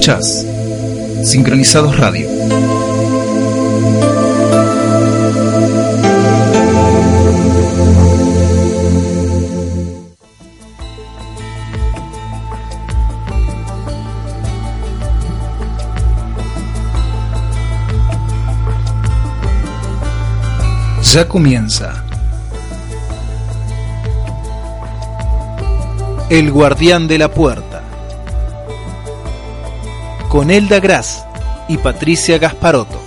Escuchás Sincronizados Radio. Ya comienza. El guardián de la puerta. Con Elda Gras y Patricia Gasparotto.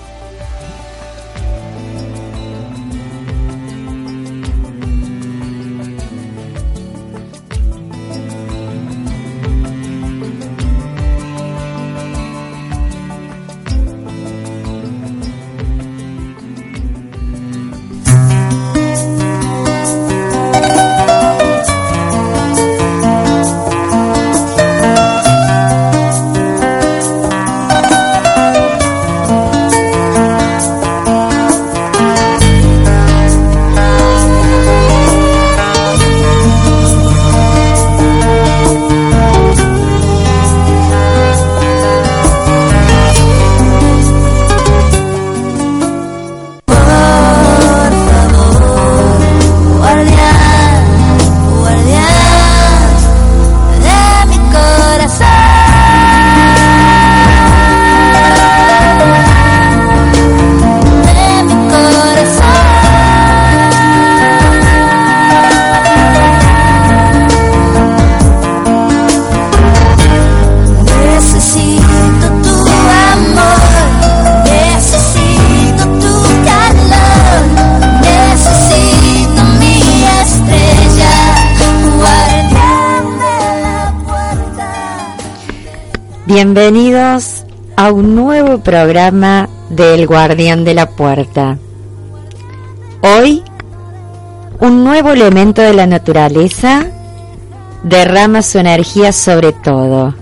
Programa del Guardián de la Puerta. Hoy, un nuevo elemento de la naturaleza derrama su energía sobre todo.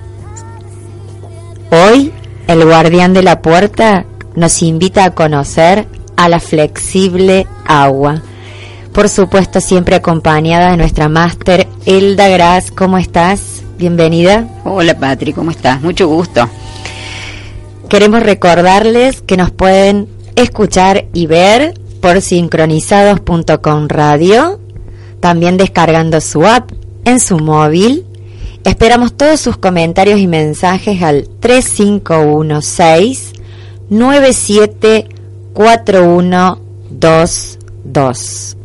Hoy, el Guardián de la Puerta nos invita a conocer a la flexible agua. Por supuesto, siempre acompañada de nuestra máster Elda Gras. ¿Cómo estás? bienvenida. Hola Patri, ¿cómo estás? Mucho gusto. Queremos recordarles que nos pueden escuchar y ver por sincronizados.com radio, también descargando su app en su móvil. Esperamos todos sus comentarios y mensajes al 3516 974122.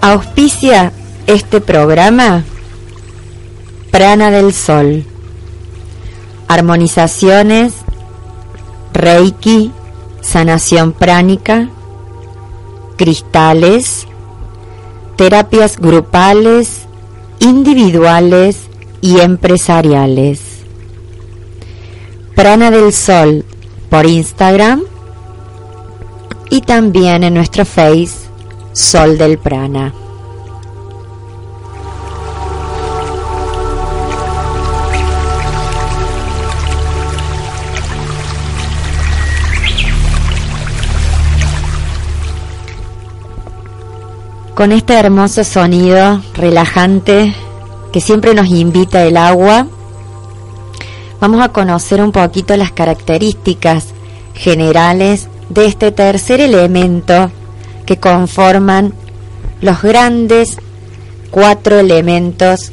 Auspicia este programa Prana del Sol. Armonizaciones, Reiki, sanación pránica, cristales, terapias grupales, individuales y empresariales. Prana del Sol por Instagram y también en nuestro Face Sol del Prana. Con este hermoso sonido relajante que siempre nos invita el agua, vamos a conocer un poquito las características generales de este tercer elemento que conforman los grandes cuatro elementos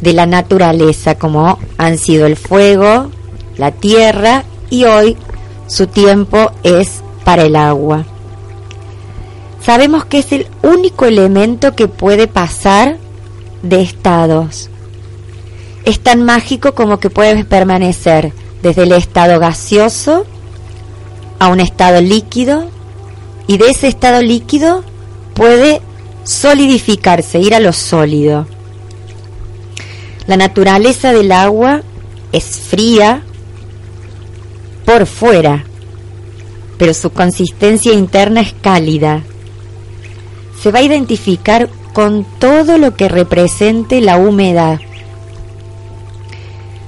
de la naturaleza como han sido el fuego, la tierra y hoy su tiempo es para el agua. Sabemos que es el único elemento que puede pasar de estados. Es tan mágico como que puede permanecer desde el estado gaseoso a un estado líquido y de ese estado líquido puede solidificarse, ir a lo sólido. La naturaleza del agua es fría por fuera, pero su consistencia interna es cálida se va a identificar con todo lo que represente la humedad.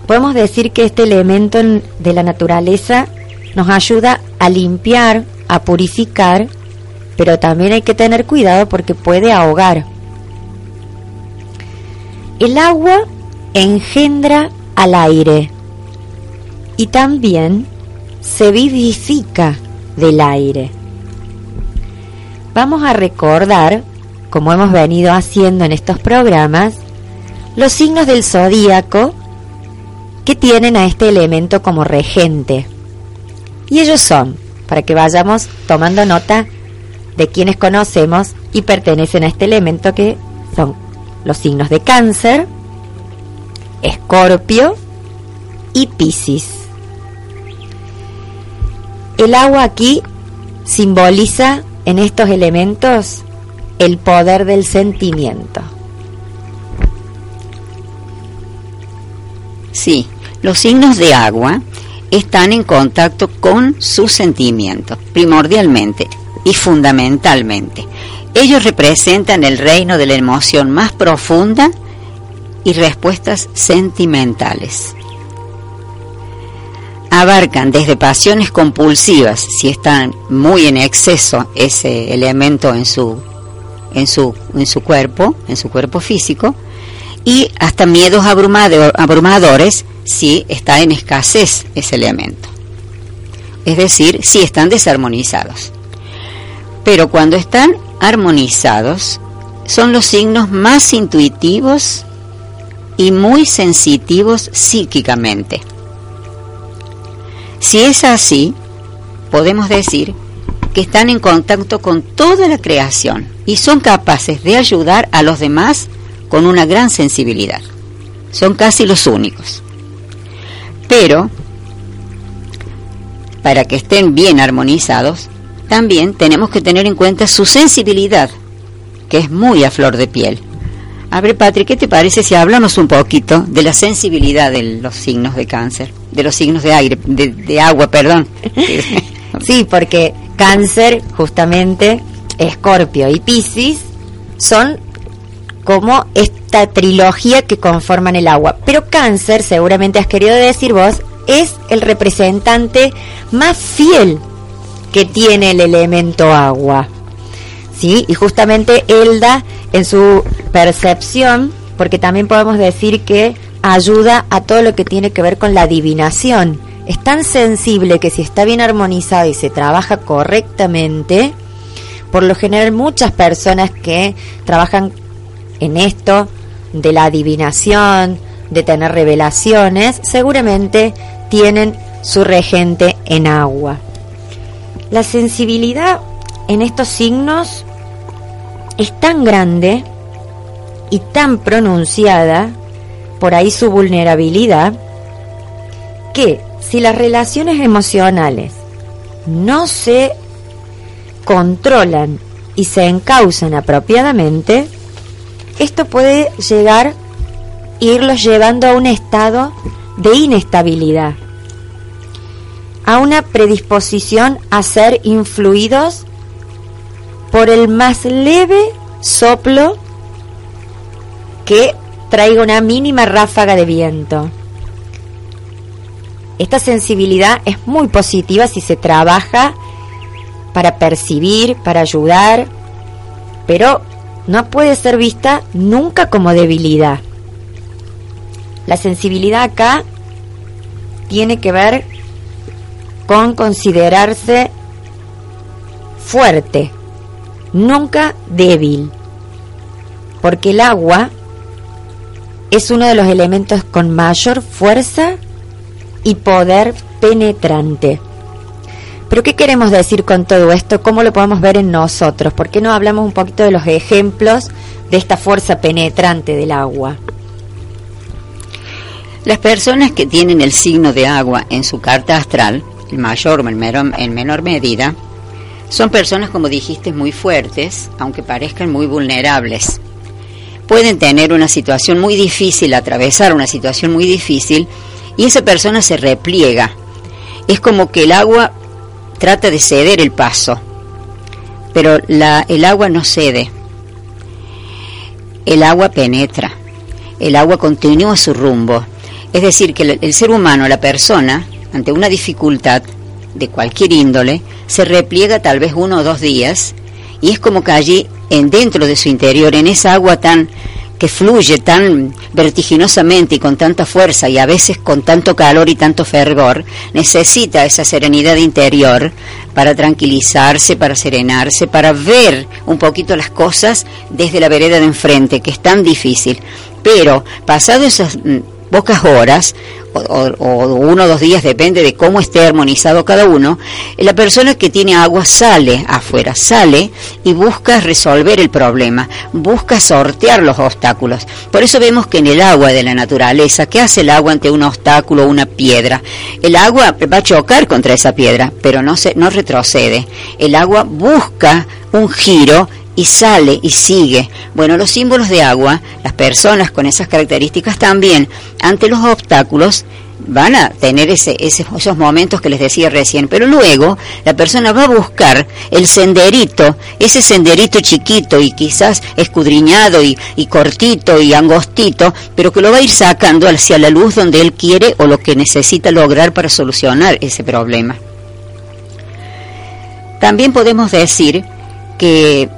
Podemos decir que este elemento de la naturaleza nos ayuda a limpiar, a purificar, pero también hay que tener cuidado porque puede ahogar. El agua engendra al aire. y también se vivifica del aire. Vamos a recordar, como hemos venido haciendo en estos programas, los signos del zodíaco que tienen a este elemento como regente. Y ellos son, para que vayamos tomando nota de quienes conocemos y pertenecen a este elemento que son los signos de cáncer, escorpio y piscis. El agua aquí simboliza en estos elementos el poder del sentimiento. Sí, los signos de agua están en contacto con sus sentimientos, primordialmente y fundamentalmente. Ellos representan el reino de la emoción más profunda y respuestas sentimentales. Abarcan desde pasiones compulsivas, si están muy en exceso ese elemento en su, en su, en su cuerpo, en su cuerpo físico, y hasta miedos abrumadores si está en escasez ese elemento. Es decir, si están desarmonizados. Pero cuando están armonizados, son los signos más intuitivos y muy sensitivos psíquicamente. Si es así, podemos decir que están en contacto con toda la creación y son capaces de ayudar a los demás con una gran sensibilidad. Son casi los únicos. Pero, para que estén bien armonizados, también tenemos que tener en cuenta su sensibilidad, que es muy a flor de piel. A ver, Patrick, ¿qué te parece si hablamos un poquito de la sensibilidad de los signos de cáncer, de los signos de aire, de, agua, perdón? sí, porque cáncer, justamente, escorpio y piscis son como esta trilogía que conforman el agua. Pero cáncer, seguramente has querido decir vos, es el representante más fiel que tiene el elemento agua. ¿Sí? Y justamente Elda, en su percepción, porque también podemos decir que ayuda a todo lo que tiene que ver con la adivinación. Es tan sensible que si está bien armonizado y se trabaja correctamente, por lo general muchas personas que trabajan en esto de la adivinación, de tener revelaciones, seguramente tienen su regente en agua. La sensibilidad en estos signos es tan grande y tan pronunciada, por ahí su vulnerabilidad, que si las relaciones emocionales no se controlan y se encausan apropiadamente, esto puede llegar irlos llevando a un estado de inestabilidad a una predisposición a ser influidos por el más leve soplo que traiga una mínima ráfaga de viento. Esta sensibilidad es muy positiva si se trabaja para percibir, para ayudar, pero no puede ser vista nunca como debilidad. La sensibilidad acá tiene que ver con considerarse fuerte, nunca débil, porque el agua es uno de los elementos con mayor fuerza y poder penetrante. Pero ¿qué queremos decir con todo esto? ¿Cómo lo podemos ver en nosotros? ¿Por qué no hablamos un poquito de los ejemplos de esta fuerza penetrante del agua? Las personas que tienen el signo de agua en su carta astral en mayor o en menor, en menor medida, son personas, como dijiste, muy fuertes, aunque parezcan muy vulnerables. Pueden tener una situación muy difícil, atravesar una situación muy difícil, y esa persona se repliega. Es como que el agua trata de ceder el paso, pero la, el agua no cede. El agua penetra, el agua continúa su rumbo. Es decir, que el ser humano, la persona, ante una dificultad de cualquier índole, se repliega tal vez uno o dos días y es como que allí, en dentro de su interior, en esa agua tan que fluye tan vertiginosamente y con tanta fuerza y a veces con tanto calor y tanto fervor, necesita esa serenidad interior para tranquilizarse, para serenarse, para ver un poquito las cosas desde la vereda de enfrente, que es tan difícil. Pero pasado esas mm, pocas horas, o, uno o dos días, depende de cómo esté armonizado cada uno, la persona que tiene agua sale afuera, sale y busca resolver el problema, busca sortear los obstáculos. Por eso vemos que en el agua de la naturaleza, ¿qué hace el agua ante un obstáculo, una piedra? El agua va a chocar contra esa piedra, pero no, se, no retrocede. El agua busca un giro y sale y sigue. Bueno, los símbolos de agua, las personas con esas características también, ante los obstáculos, van a tener ese, esos momentos que les decía recién, pero luego la persona va a buscar el senderito, ese senderito chiquito y quizás escudriñado y, y cortito y angostito, pero que lo va a ir sacando hacia la luz donde él quiere o lo que necesita lograr para solucionar ese problema. También podemos decir que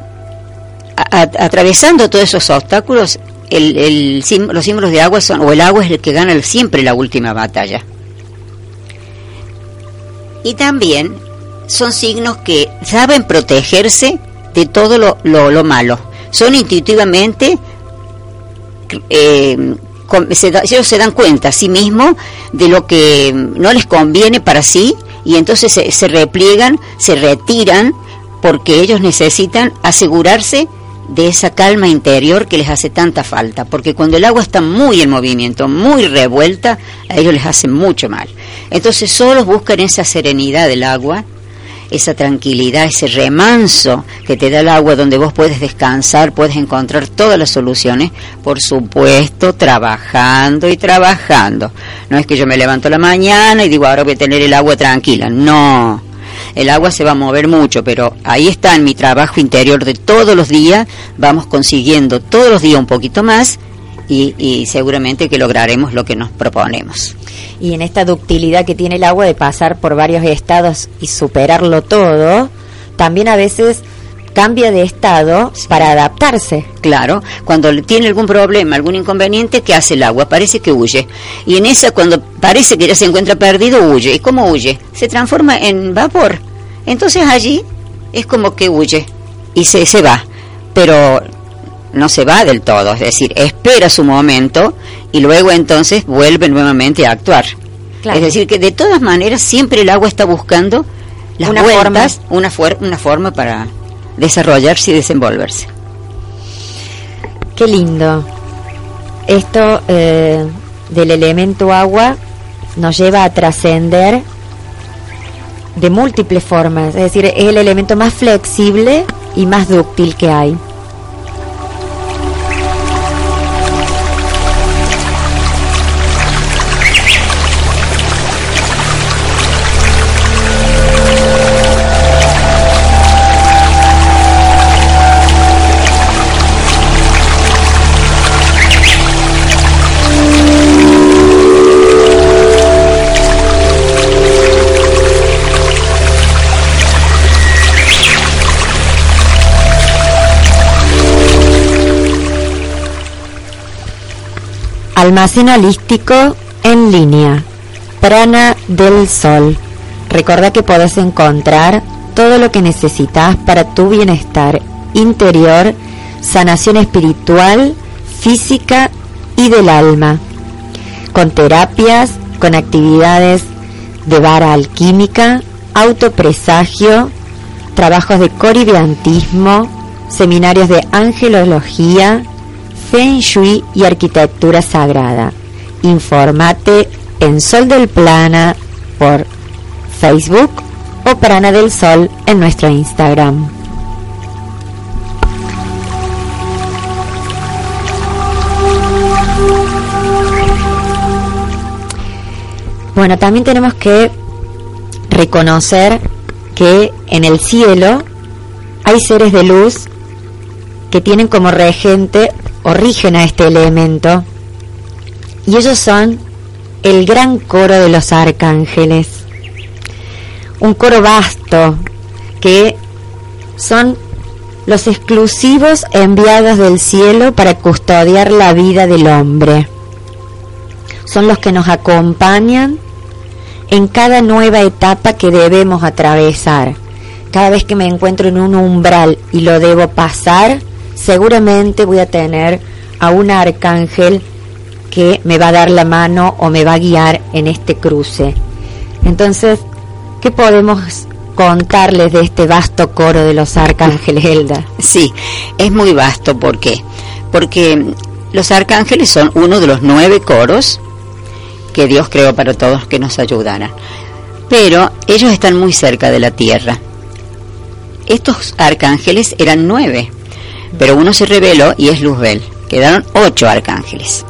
atravesando todos esos obstáculos, el, los símbolos de agua son, o el agua es el que gana siempre la última batalla. Y también son signos que saben protegerse de todo lo, lo, malo. Son intuitivamente, eh, ellos se dan cuenta a sí mismos de lo que no les conviene para sí y entonces se, se repliegan, se retiran porque ellos necesitan asegurarse de esa calma interior que les hace tanta falta, porque cuando el agua está muy en movimiento, muy revuelta, a ellos les hace mucho mal. Entonces solo buscan esa serenidad del agua, esa tranquilidad, ese remanso que te da el agua donde vos puedes descansar, puedes encontrar todas las soluciones, por supuesto, trabajando y trabajando. No es que yo me levanto la mañana y digo, ahora voy a tener el agua tranquila, no el agua se va a mover mucho, pero ahí está en mi trabajo interior de todos los días, vamos consiguiendo todos los días un poquito más y, seguramente que lograremos lo que nos proponemos. Y en esta ductilidad que tiene el agua de pasar por varios estados y superarlo todo, también a veces cambia de estado para adaptarse. Claro, cuando tiene algún problema, algún inconveniente, ¿qué hace el agua? Parece que huye. Y en esa, cuando parece que ya se encuentra perdido, huye. ¿Y cómo huye? Se transforma en vapor. Entonces allí es como que huye y se, se va, pero no se va del todo, es decir, espera su momento y luego entonces vuelve nuevamente a actuar. Es decir, que de todas maneras siempre el agua está buscando las una vueltas, una, una forma para desarrollarse y desenvolverse. Qué lindo. Esto eh, del elemento agua nos lleva a trascender de múltiples formas, es decir, es el elemento más flexible y más dúctil que hay. Almacén holístico en línea. Prana del Sol. Recuerda que puedes encontrar todo lo que necesitas para tu bienestar interior, sanación espiritual, física y del alma. Con terapias, con actividades de vara alquímica, autopresagio, trabajos de coribiantismo, seminarios de angelología, Feng Shui y Arquitectura Sagrada. Informate en Sol del Plana por Facebook o Prana del Sol en nuestro Instagram. Bueno, también tenemos que reconocer que en el cielo hay seres de luz que tienen como regente origen a este elemento. Y ellos son el gran coro de los arcángeles. Un coro vasto que son los exclusivos enviados del cielo para custodiar la vida del hombre. Son los que nos acompañan en cada nueva etapa que debemos atravesar. Cada vez que me encuentro en un umbral y lo debo pasar, seguramente voy a tener a un arcángel que me va a dar la mano o me va a guiar en este cruce. Entonces, ¿qué podemos contarles de este vasto coro de los arcángeles, Elda? Sí, es muy vasto. ¿Por qué? Porque los arcángeles son uno de los nueve coros que Dios creó para todos que nos ayudaran. Pero ellos están muy cerca de la tierra. Estos arcángeles eran nueve, pero uno se reveló y es Luzbel. Quedaron ocho arcángeles.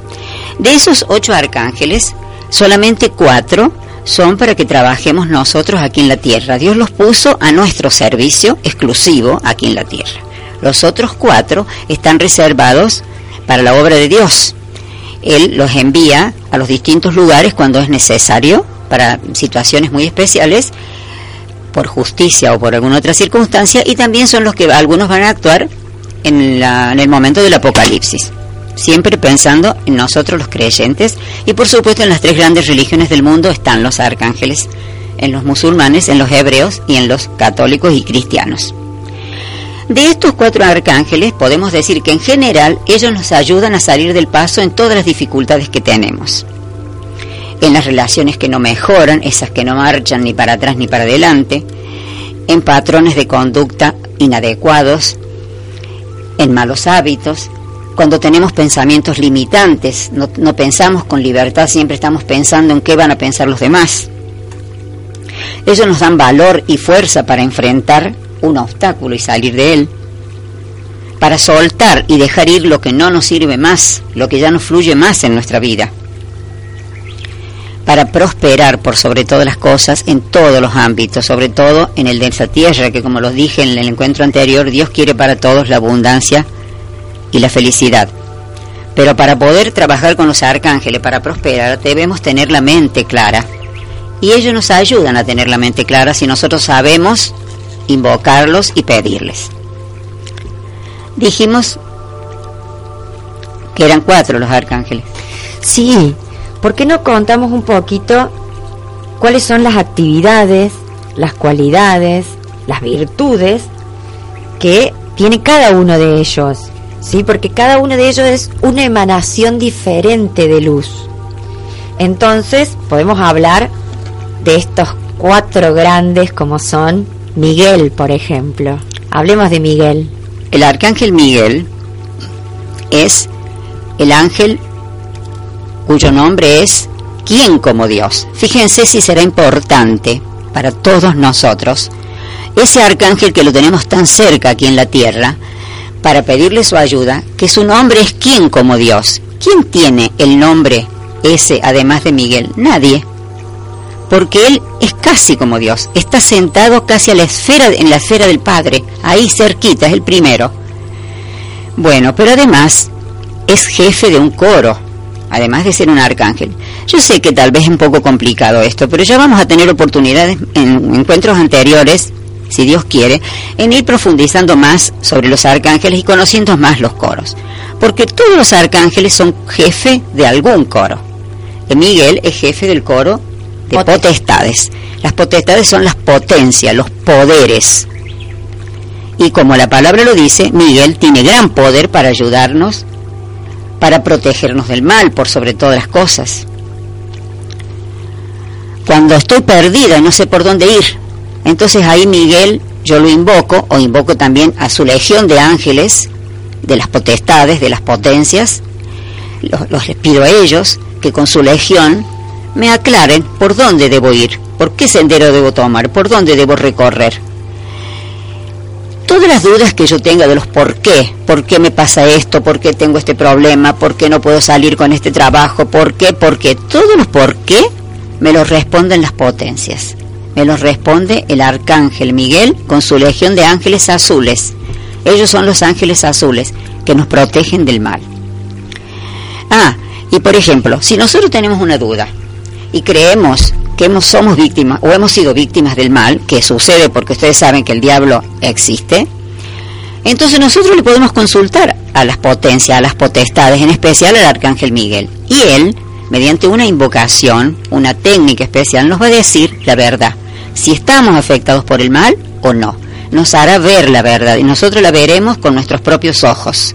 De esos ocho arcángeles, solamente cuatro son para que trabajemos nosotros aquí en la tierra. Dios los puso a nuestro servicio exclusivo aquí en la tierra. Los otros cuatro están reservados para la obra de Dios. Él los envía a los distintos lugares cuando es necesario, para situaciones muy especiales, por justicia o por alguna otra circunstancia, y también son los que algunos van a actuar en, el momento del apocalipsis siempre pensando en nosotros los creyentes y por supuesto en las tres grandes religiones del mundo están los arcángeles, en los musulmanes, en los hebreos y en los católicos y cristianos. De estos cuatro arcángeles podemos decir que en general ellos nos ayudan a salir del paso en todas las dificultades que tenemos. En las relaciones que no mejoran, esas que no marchan ni para atrás ni para adelante, en patrones de conducta inadecuados, en malos hábitos, cuando tenemos pensamientos limitantes, no, pensamos con libertad, siempre estamos pensando en qué van a pensar los demás. Ellos nos dan valor y fuerza para enfrentar un obstáculo y salir de él, para soltar y dejar ir lo que no nos sirve más, lo que ya no fluye más en nuestra vida, para prosperar por sobre todas las cosas en todos los ámbitos, sobre todo en el de esa tierra, que como los dije en el encuentro anterior, Dios quiere para todos la abundancia y la felicidad. Pero para poder trabajar con los arcángeles, para prosperar, debemos tener la mente clara. Y ellos nos ayudan a tener la mente clara si nosotros sabemos invocarlos y pedirles. Dijimos que eran cuatro los arcángeles. Sí, ¿por qué no contamos un poquito cuáles son las actividades, las cualidades, las virtudes que tiene cada uno de ellos? ¿sí? Porque cada uno de ellos es una emanación diferente de luz. Entonces, podemos hablar de estos cuatro grandes como son Miguel, por ejemplo. Hablemos de Miguel. El arcángel Miguel es el ángel cuyo nombre es ¿Quién como Dios? Fíjense si será importante para todos nosotros. Ese arcángel que lo tenemos tan cerca aquí en la tierra, para pedirle su ayuda, que su nombre es quién como Dios. ¿Quién tiene el nombre ese además de Miguel? Nadie. Porque él es casi como Dios, está sentado casi a la esfera, en la esfera del Padre, ahí cerquita, es el primero. Bueno, pero además es jefe de un coro, además de ser un arcángel. Yo sé que tal vez es un poco complicado esto, pero ya vamos a tener oportunidades en encuentros anteriores si Dios quiere, en ir profundizando más sobre los arcángeles y conociendo más los coros. Porque todos los arcángeles son jefe de algún coro. Miguel es jefe del coro de potestades. Las potestades son las potencias, los poderes. Y como la palabra lo dice, Miguel tiene gran poder para ayudarnos, para protegernos del mal por sobre todas las cosas. Cuando estoy perdida y no sé por dónde ir, entonces ahí Miguel yo lo invoco o invoco también a su legión de ángeles, de las potestades, de las potencias, los, les pido a ellos que con su legión me aclaren por dónde debo ir, por qué sendero debo tomar, por dónde debo recorrer. Todas las dudas que yo tenga de los por qué, por qué me pasa esto, por qué tengo este problema, por qué no puedo salir con este trabajo, por qué, por qué, todos los por qué me los responden las potencias me los responde el arcángel Miguel con su legión de ángeles azules. Ellos son los ángeles azules que nos protegen del mal. Ah, y por ejemplo, si nosotros tenemos una duda y creemos que hemos, somos víctimas o hemos sido víctimas del mal, que sucede porque ustedes saben que el diablo existe, Entonces nosotros le podemos consultar a las potencias, a las potestades, en especial al Arcángel Miguel. Y él, mediante una invocación, una técnica especial, nos va a decir la verdad, si estamos afectados por el mal o no. Nos hará ver la verdad y nosotros la veremos con nuestros propios ojos.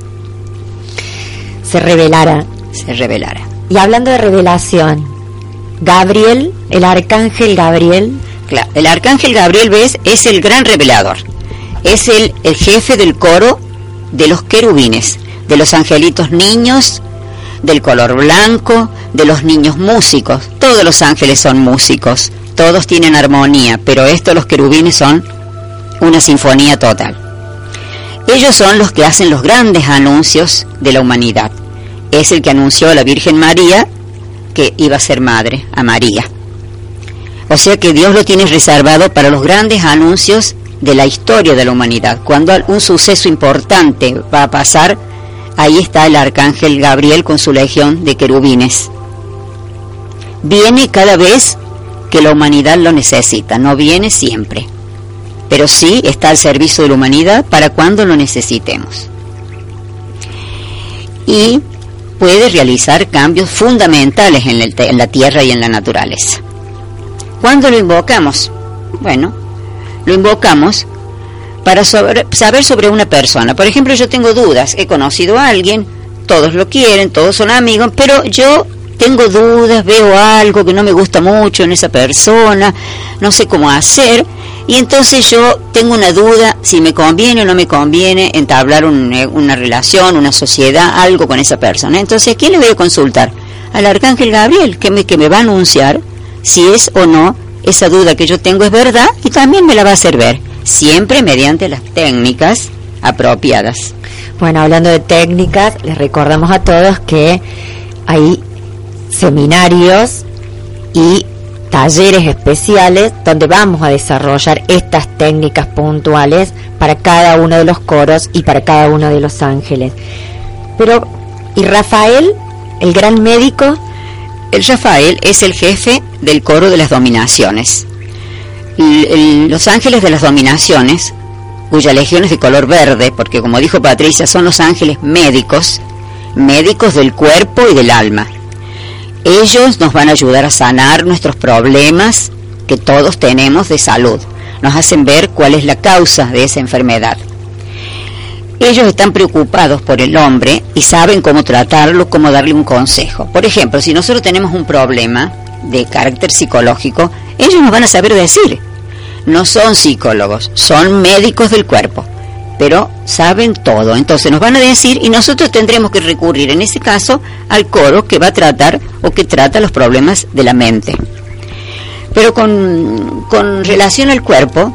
Se revelará. Se revelará. Y hablando de revelación, Gabriel, el arcángel Gabriel. El arcángel Gabriel, ves, es el gran revelador. Es el, el jefe del coro de los querubines, de los angelitos niños, del color blanco, de los niños músicos. Todos los ángeles son músicos, todos tienen armonía, pero estos los querubines son una sinfonía total. Ellos son los que hacen los grandes anuncios de la humanidad es el que anunció a la Virgen María que iba a ser madre a María. O sea que Dios lo tiene reservado para los grandes anuncios de la historia de la humanidad. Cuando un suceso importante va a pasar, ahí está el arcángel Gabriel con su legión de querubines. Viene cada vez que la humanidad lo necesita, no viene siempre, pero sí está al servicio de la humanidad para cuando lo necesitemos. Y puede realizar cambios fundamentales en, la tierra y en la naturaleza. ¿Cuándo lo invocamos? Bueno, lo invocamos para saber sobre una persona. Por ejemplo, yo tengo dudas, he conocido a alguien, todos lo quieren, todos son amigos, pero yo tengo dudas, veo algo que no me gusta mucho en esa persona, no sé cómo hacer, y entonces yo tengo una duda si me conviene o no me conviene entablar eh, una relación, una sociedad, algo con esa persona. Entonces, ¿quién le voy a consultar? Al arcángel Gabriel, que me, que me va a anunciar si es o no esa duda que yo tengo es verdad y también me la va a hacer ver, siempre mediante las técnicas apropiadas. Bueno, hablando de técnicas, les recordamos a todos que hay seminarios y talleres especiales donde vamos a desarrollar estas técnicas puntuales para cada uno de los coros y para cada uno de los ángeles. Pero, ¿y Rafael, el gran médico? El Rafael es el jefe del coro de las dominaciones. los ángeles de las dominaciones, cuya legión es de color verde, porque como dijo Patricia, son los ángeles médicos, médicos del cuerpo y del alma ellos nos van a ayudar a sanar nuestros problemas que todos tenemos de salud. Nos hacen ver cuál es la causa de esa enfermedad. Ellos están preocupados por el hombre y saben cómo tratarlo, cómo darle un consejo. Por ejemplo, si nosotros tenemos un problema de carácter psicológico, ellos nos van a saber decir. No son psicólogos, son médicos del cuerpo pero saben todo. Entonces nos van a decir y nosotros tendremos que recurrir en ese caso al coro que va a tratar o que trata los problemas de la mente. Pero con, con relación al cuerpo,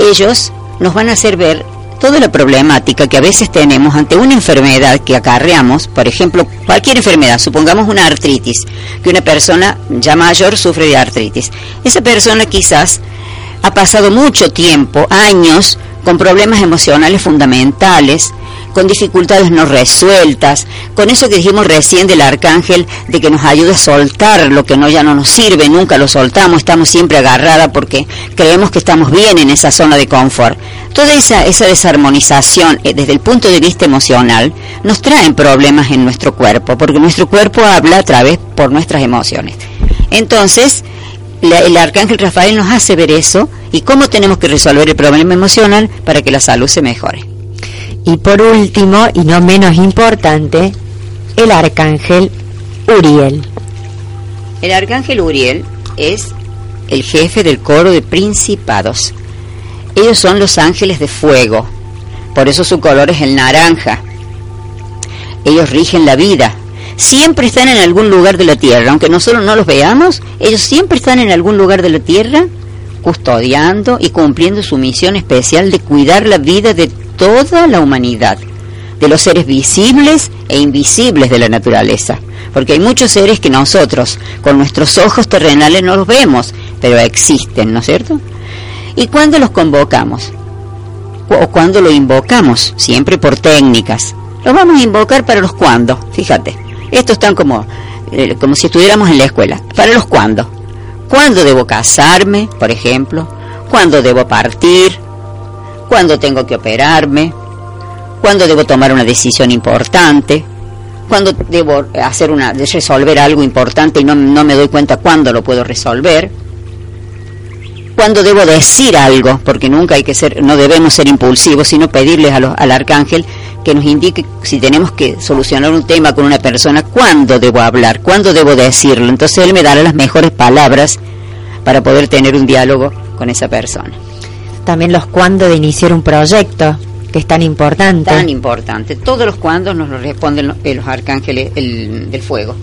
ellos nos van a hacer ver toda la problemática que a veces tenemos ante una enfermedad que acarreamos, por ejemplo, cualquier enfermedad, supongamos una artritis, que una persona ya mayor sufre de artritis. Esa persona quizás ha pasado mucho tiempo, años, con problemas emocionales fundamentales, con dificultades no resueltas, con eso que dijimos recién del arcángel, de que nos ayude a soltar lo que no ya no nos sirve, nunca lo soltamos, estamos siempre agarrada porque creemos que estamos bien en esa zona de confort. Toda esa, esa desarmonización eh, desde el punto de vista emocional nos trae problemas en nuestro cuerpo, porque nuestro cuerpo habla a través por nuestras emociones. Entonces, el arcángel Rafael nos hace ver eso y cómo tenemos que resolver el problema emocional para que la salud se mejore. Y por último, y no menos importante, el arcángel Uriel. El arcángel Uriel es el jefe del coro de principados. Ellos son los ángeles de fuego, por eso su color es el naranja. Ellos rigen la vida, siempre están en algún lugar de la tierra, aunque nosotros no los veamos, ellos siempre están en algún lugar de la tierra custodiando y cumpliendo su misión especial de cuidar la vida de toda la humanidad, de los seres visibles e invisibles de la naturaleza. Porque hay muchos seres que nosotros, con nuestros ojos terrenales, no los vemos, pero existen, ¿no es cierto? ¿Y cuándo los convocamos? O cuando lo invocamos, siempre por técnicas. Los vamos a invocar para los cuándo, fíjate. Estos están como, eh, como si estuviéramos en la escuela. ¿Para los cuándo? ¿Cuándo debo casarme, por ejemplo? ¿Cuándo debo partir? ¿Cuándo tengo que operarme? cuando debo tomar una decisión importante, cuando debo hacer una, resolver algo importante y no, no me doy cuenta cuándo lo puedo resolver, cuando debo decir algo, porque nunca hay que ser, no debemos ser impulsivos, sino pedirles al arcángel que nos indique si tenemos que solucionar un tema con una persona, cuándo debo hablar, cuándo debo decirlo. Entonces él me dará las mejores palabras para poder tener un diálogo con esa persona. También los cuándo de iniciar un proyecto, que es tan importante. Tan importante. Todos los cuándo nos lo responden los, los arcángeles del fuego.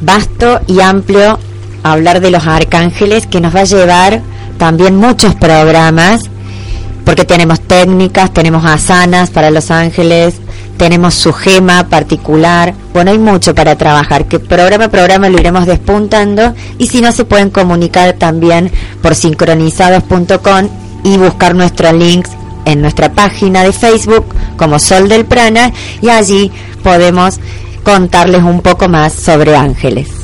Vasto y amplio hablar de los arcángeles que nos va a llevar también muchos programas porque tenemos técnicas, tenemos asanas para los ángeles, tenemos su gema particular. Bueno, hay mucho para trabajar, que programa a programa lo iremos despuntando y si no se pueden comunicar también por sincronizados.com y buscar nuestros links en nuestra página de Facebook como Sol del Prana y allí podemos contarles un poco más sobre ángeles.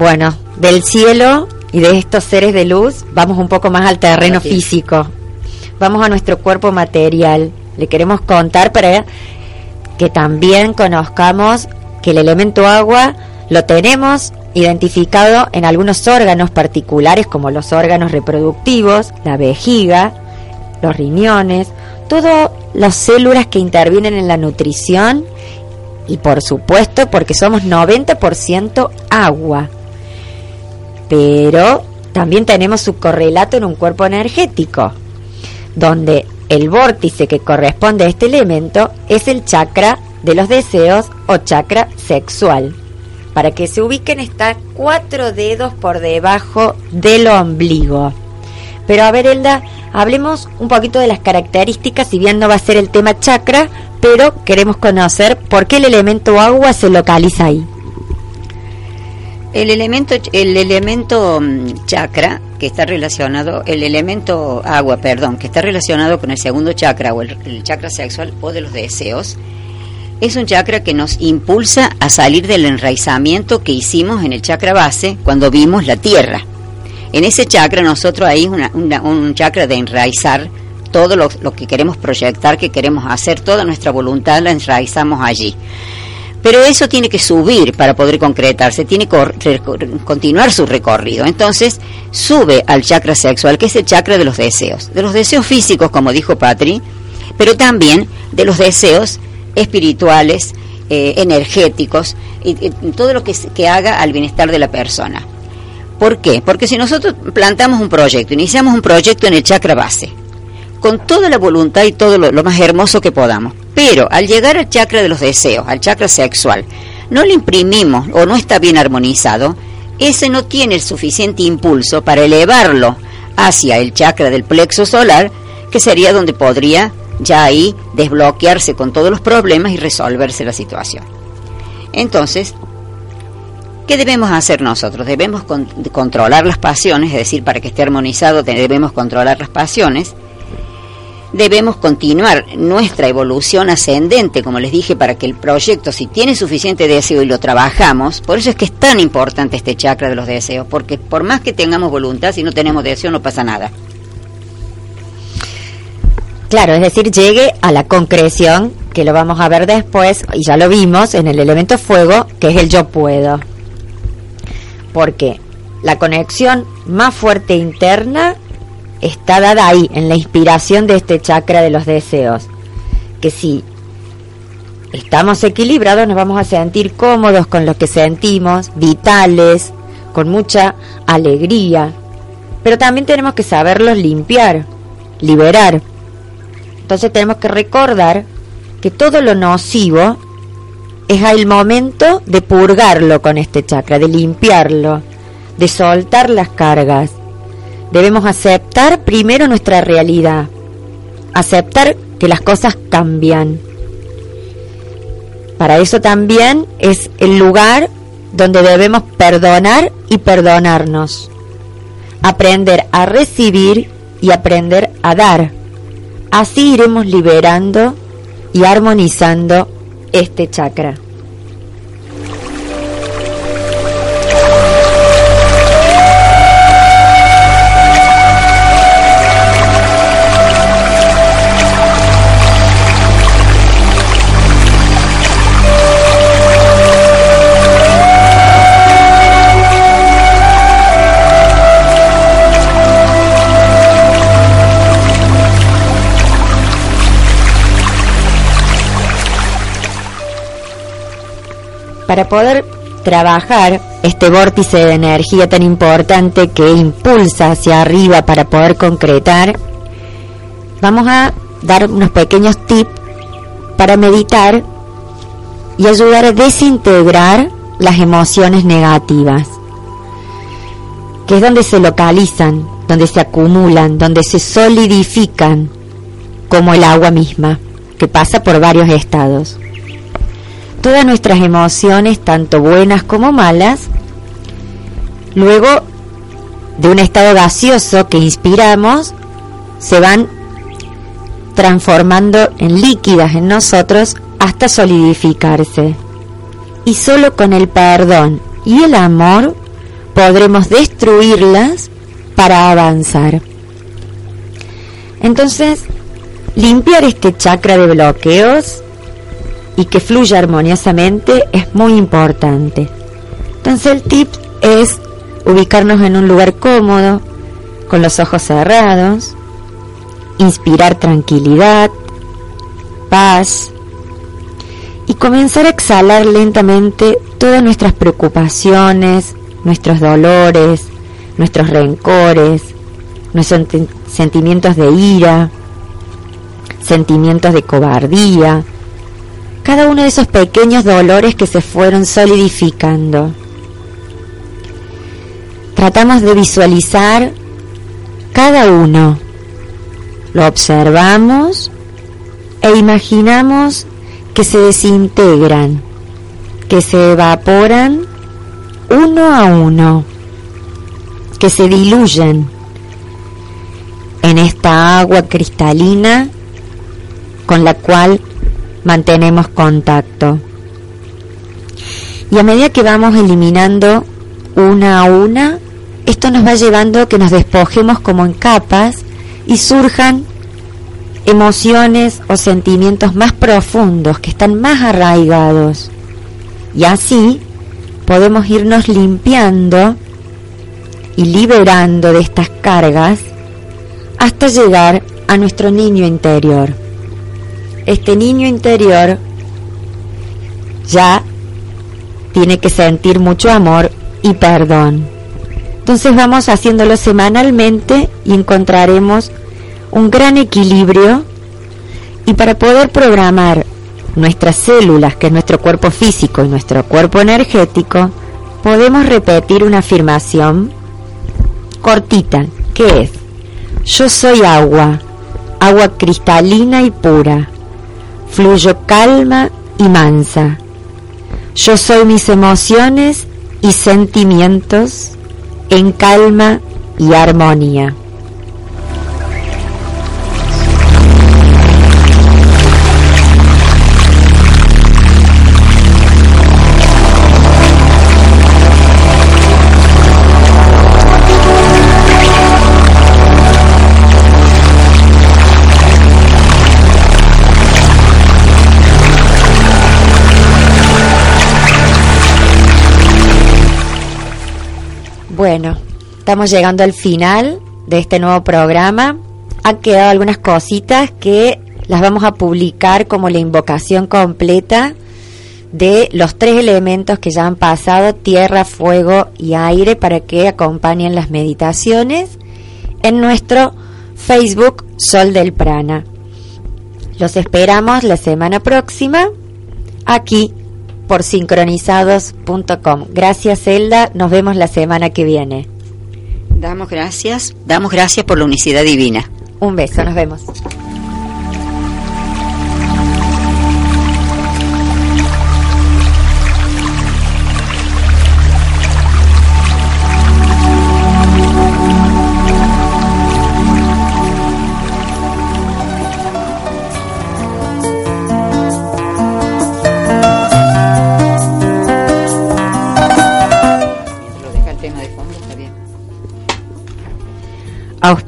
Bueno, del cielo y de estos seres de luz vamos un poco más al terreno físico. Vamos a nuestro cuerpo material. Le queremos contar para que también conozcamos que el elemento agua lo tenemos identificado en algunos órganos particulares como los órganos reproductivos, la vejiga, los riñones, todas las células que intervienen en la nutrición y por supuesto porque somos 90% agua pero también tenemos su correlato en un cuerpo energético, donde el vórtice que corresponde a este elemento es el chakra de los deseos o chakra sexual. Para que se ubiquen está cuatro dedos por debajo del ombligo. Pero a ver, Elda, hablemos un poquito de las características, si bien no va a ser el tema chakra, pero queremos conocer por qué el elemento agua se localiza ahí. El elemento, el elemento mm, chakra, que está relacionado, el elemento agua, perdón, que está relacionado con el segundo chakra o el, chakra sexual o de los deseos, es un chakra que nos impulsa a salir del enraizamiento que hicimos en el chakra base cuando vimos la tierra. En ese chakra nosotros ahí una, un chakra de enraizar todo lo, que queremos proyectar, que queremos hacer, toda nuestra voluntad la enraizamos allí. Pero eso tiene que subir para poder concretarse, tiene que continuar su recorrido. Entonces, sube al chakra sexual, que es el chakra de los deseos. De los deseos físicos, como dijo Patri, pero también de los deseos espirituales, eh, energéticos, y, todo lo que, que haga al bienestar de la persona. ¿Por qué? Porque si nosotros plantamos un proyecto, iniciamos un proyecto en el chakra base, con toda la voluntad y todo lo, más hermoso que podamos. Pero al llegar al chakra de los deseos, al chakra sexual, no le imprimimos o no está bien armonizado, ese no tiene el suficiente impulso para elevarlo hacia el chakra del plexo solar, que sería donde podría ya ahí desbloquearse con todos los problemas y resolverse la situación. Entonces, ¿qué debemos hacer nosotros? Debemos controlar las pasiones, es decir, para que esté armonizado debemos controlar las pasiones, debemos continuar nuestra evolución ascendente, como les dije, para que el proyecto, si tiene suficiente deseo y lo trabajamos, por eso es que es tan importante este chakra de los deseos, porque por más que tengamos voluntad, si no tenemos deseo no pasa nada. Claro, es decir, llegue a la concreción, que lo vamos a ver después, y ya lo vimos en el elemento fuego, que es el yo puedo. Porque la conexión más fuerte interna está dada ahí, en la inspiración de este chakra de los deseos. Que si estamos equilibrados nos vamos a sentir cómodos con lo que sentimos, vitales, con mucha alegría. Pero también tenemos que saberlos limpiar, liberar. Entonces tenemos que recordar que todo lo nocivo es el momento de purgarlo con este chakra, de limpiarlo, de soltar las cargas Debemos aceptar primero nuestra realidad, aceptar que las cosas cambian. Para eso también es el lugar donde debemos perdonar y perdonarnos. aprender a recibir y aprender a dar. Así iremos liberando y armonizando este chakra. Para poder trabajar este vórtice de energía tan importante que impulsa hacia arriba para poder concretar, vamos a dar unos pequeños tips para meditar y ayudar a desintegrar las emociones negativas, que es donde se localizan, donde se acumulan, donde se solidifican, como el agua misma, que pasa por varios estados todas nuestras emociones, tanto buenas como malas, luego de un estado gaseoso que inspiramos, se van transformando en líquidas en nosotros hasta solidificarse. Y solo con el perdón y el amor podremos destruirlas para avanzar. Entonces, limpiar este chakra de bloqueos y que fluya armoniosamente es muy importante. Entonces el tip es ubicarnos en un lugar cómodo, con los ojos cerrados, inspirar tranquilidad, paz y comenzar a exhalar lentamente todas nuestras preocupaciones, nuestros dolores, nuestros rencores, nuestros sentimientos de ira, sentimientos de cobardía, cada uno de esos pequeños dolores que se fueron solidificando. Tratamos de visualizar cada uno. Lo observamos e imaginamos que se desintegran, que se evaporan uno a uno, que se diluyen en esta agua cristalina con la cual mantenemos contacto. Y a medida que vamos eliminando una a una, esto nos va llevando a que nos despojemos como en capas y surjan emociones o sentimientos más profundos que están más arraigados. Y así podemos irnos limpiando y liberando de estas cargas hasta llegar a nuestro niño interior este niño interior ya tiene que sentir mucho amor y perdón. Entonces vamos haciéndolo semanalmente y encontraremos un gran equilibrio y para poder programar nuestras células, que es nuestro cuerpo físico y nuestro cuerpo energético, podemos repetir una afirmación cortita, que es, yo soy agua, agua cristalina y pura fluyo calma y mansa. Yo soy mis emociones y sentimientos en calma y armonía. Bueno, estamos llegando al final de este nuevo programa. Han quedado algunas cositas que las vamos a publicar como la invocación completa de los tres elementos que ya han pasado, tierra, fuego y aire, para que acompañen las meditaciones en nuestro Facebook Sol del Prana. Los esperamos la semana próxima aquí por sincronizados.com. Gracias, Zelda. Nos vemos la semana que viene. Damos gracias. Damos gracias por la unicidad divina. Un beso. Nos vemos.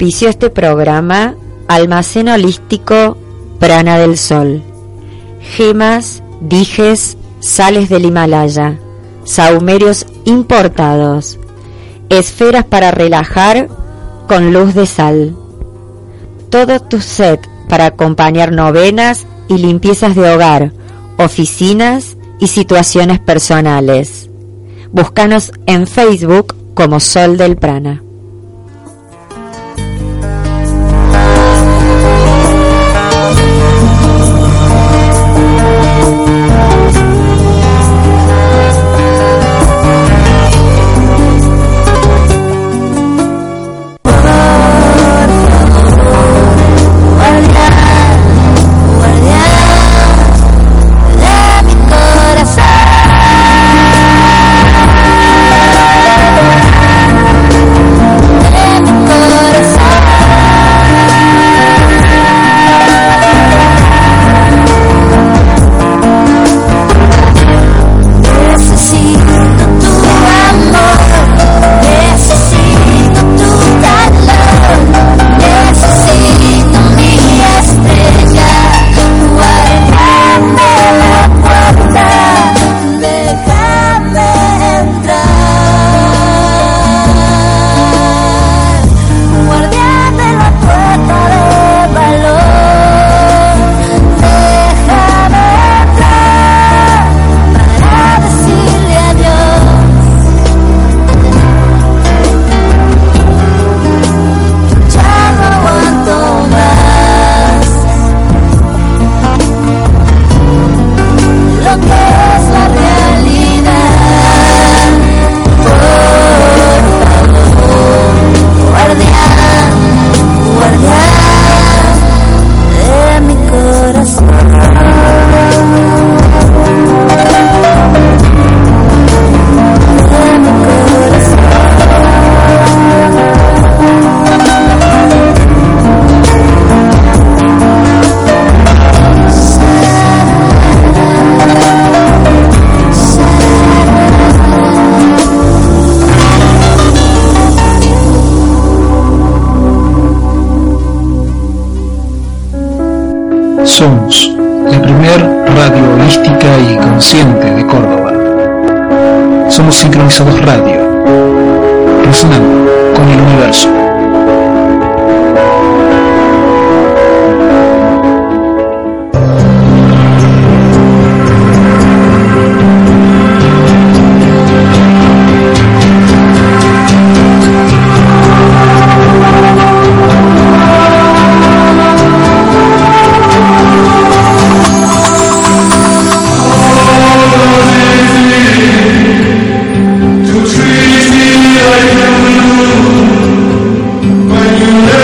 Este programa Almacén Holístico Prana del Sol. Gemas, dijes, sales del Himalaya, saumerios importados, esferas para relajar con luz de sal. Todo tu set para acompañar novenas y limpiezas de hogar, oficinas y situaciones personales. Búscanos en Facebook como Sol del Prana. Sincronizados radio, resonando con el universo.